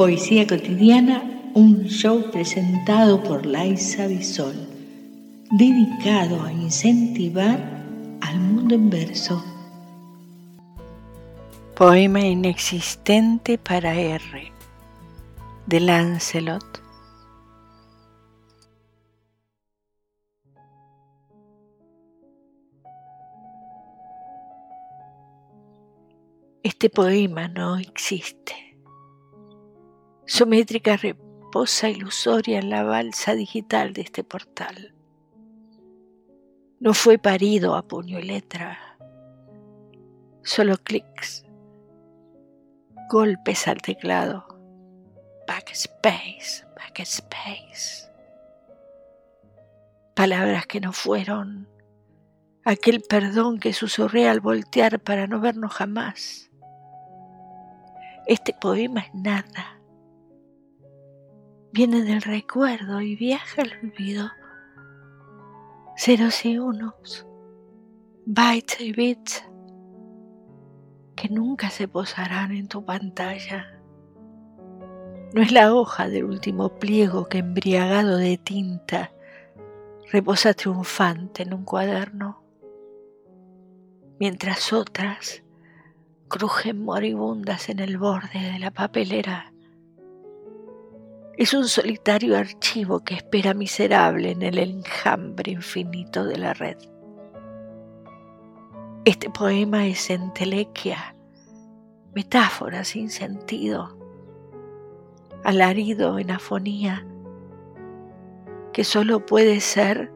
Poesía cotidiana, un show presentado por Laisa Bisol, dedicado a incentivar al mundo en verso. Poema inexistente para R, de Lancelot. Este poema no existe su métrica reposa ilusoria en la balsa digital de este portal. No fue parido a puño y letra, solo clics, golpes al teclado, backspace, backspace. Palabras que no fueron, aquel perdón que susurré al voltear para no vernos jamás. Este poema es nada viene del recuerdo y viaja al olvido. Ceros y unos, bytes y bits, que nunca se posarán en tu pantalla. No es la hoja del último pliego que embriagado de tinta reposa triunfante en un cuaderno, mientras otras crujen moribundas en el borde de la papelera es un solitario archivo que espera miserable en el enjambre infinito de la red. Este poema es entelequia, metáfora sin sentido, alarido en afonía, que solo puede ser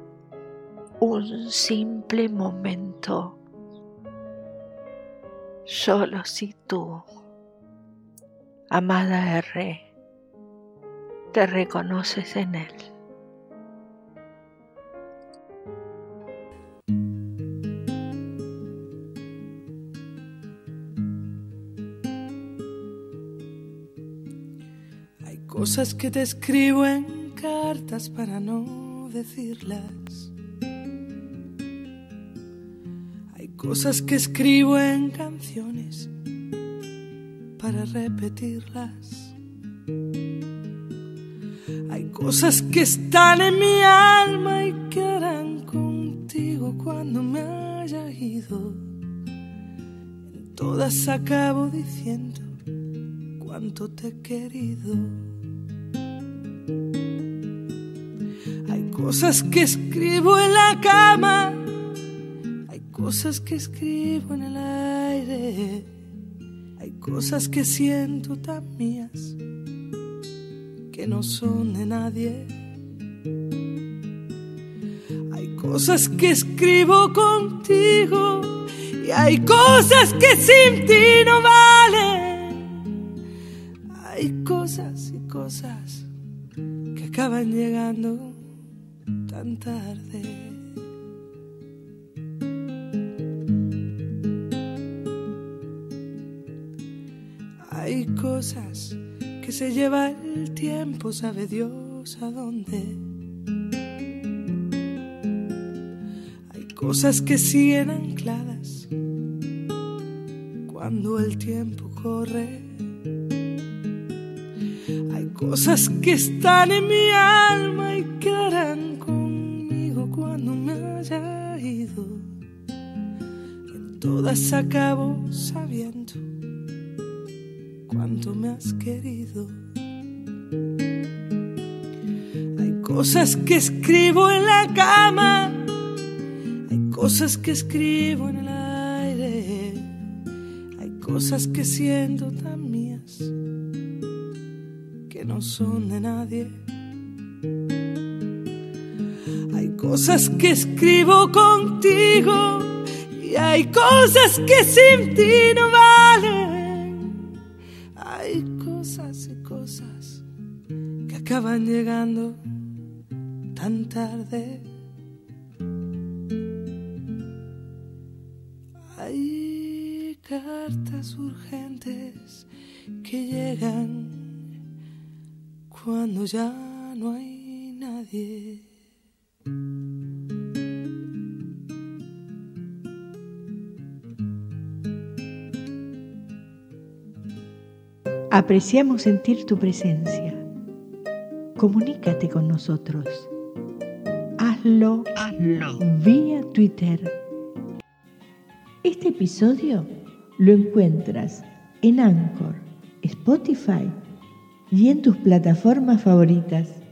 un simple momento, solo si tú, amada R, te reconoces en Él. Hay cosas que te escribo en cartas para no decirlas. Hay cosas que escribo en canciones para repetirlas. Cosas que están en mi alma y que harán contigo cuando me haya ido. En todas acabo diciendo cuánto te he querido. Hay cosas que escribo en la cama, hay cosas que escribo en el aire, hay cosas que siento tan mías que no son de nadie. Hay cosas que escribo contigo y hay cosas que sin ti no valen. Hay cosas y cosas que acaban llegando tan tarde. Hay cosas que se lleva el tiempo, sabe Dios a dónde. Hay cosas que siguen ancladas cuando el tiempo corre. Hay cosas que están en mi alma y quedarán conmigo cuando me haya ido. En todas acabo sabiendo me has querido. Hay cosas que escribo en la cama, hay cosas que escribo en el aire, hay cosas que siento tan mías que no son de nadie. Hay cosas que escribo contigo y hay cosas que sin ti no valen acaban llegando tan tarde. Hay cartas urgentes que llegan cuando ya no hay nadie. Apreciamos sentir tu presencia. Comunícate con nosotros. Hazlo, Hazlo. vía Twitter. Este episodio lo encuentras en Anchor, Spotify y en tus plataformas favoritas.